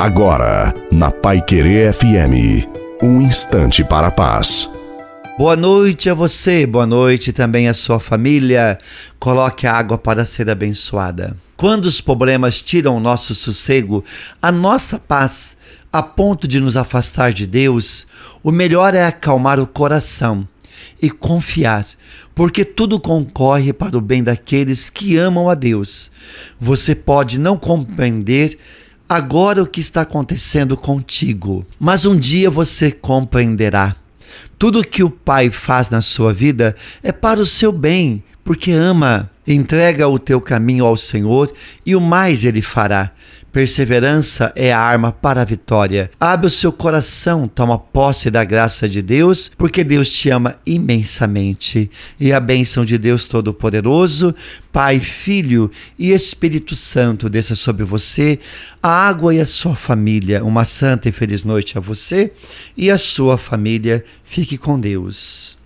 Agora, na Pai Querer FM, um instante para a paz. Boa noite a você, boa noite também à sua família. Coloque a água para ser abençoada. Quando os problemas tiram o nosso sossego, a nossa paz, a ponto de nos afastar de Deus, o melhor é acalmar o coração e confiar, porque tudo concorre para o bem daqueles que amam a Deus. Você pode não compreender agora o que está acontecendo contigo, mas um dia você compreenderá. Tudo que o Pai faz na sua vida é para o seu bem, porque ama. Entrega o teu caminho ao Senhor e o mais ele fará. Perseverança é a arma para a vitória. Abre o seu coração, toma posse da graça de Deus, porque Deus te ama imensamente. E a bênção de Deus Todo-Poderoso, Pai, Filho e Espírito Santo desça sobre você, a água e a sua família. Uma santa e feliz noite a você e a sua família. Fique com Deus.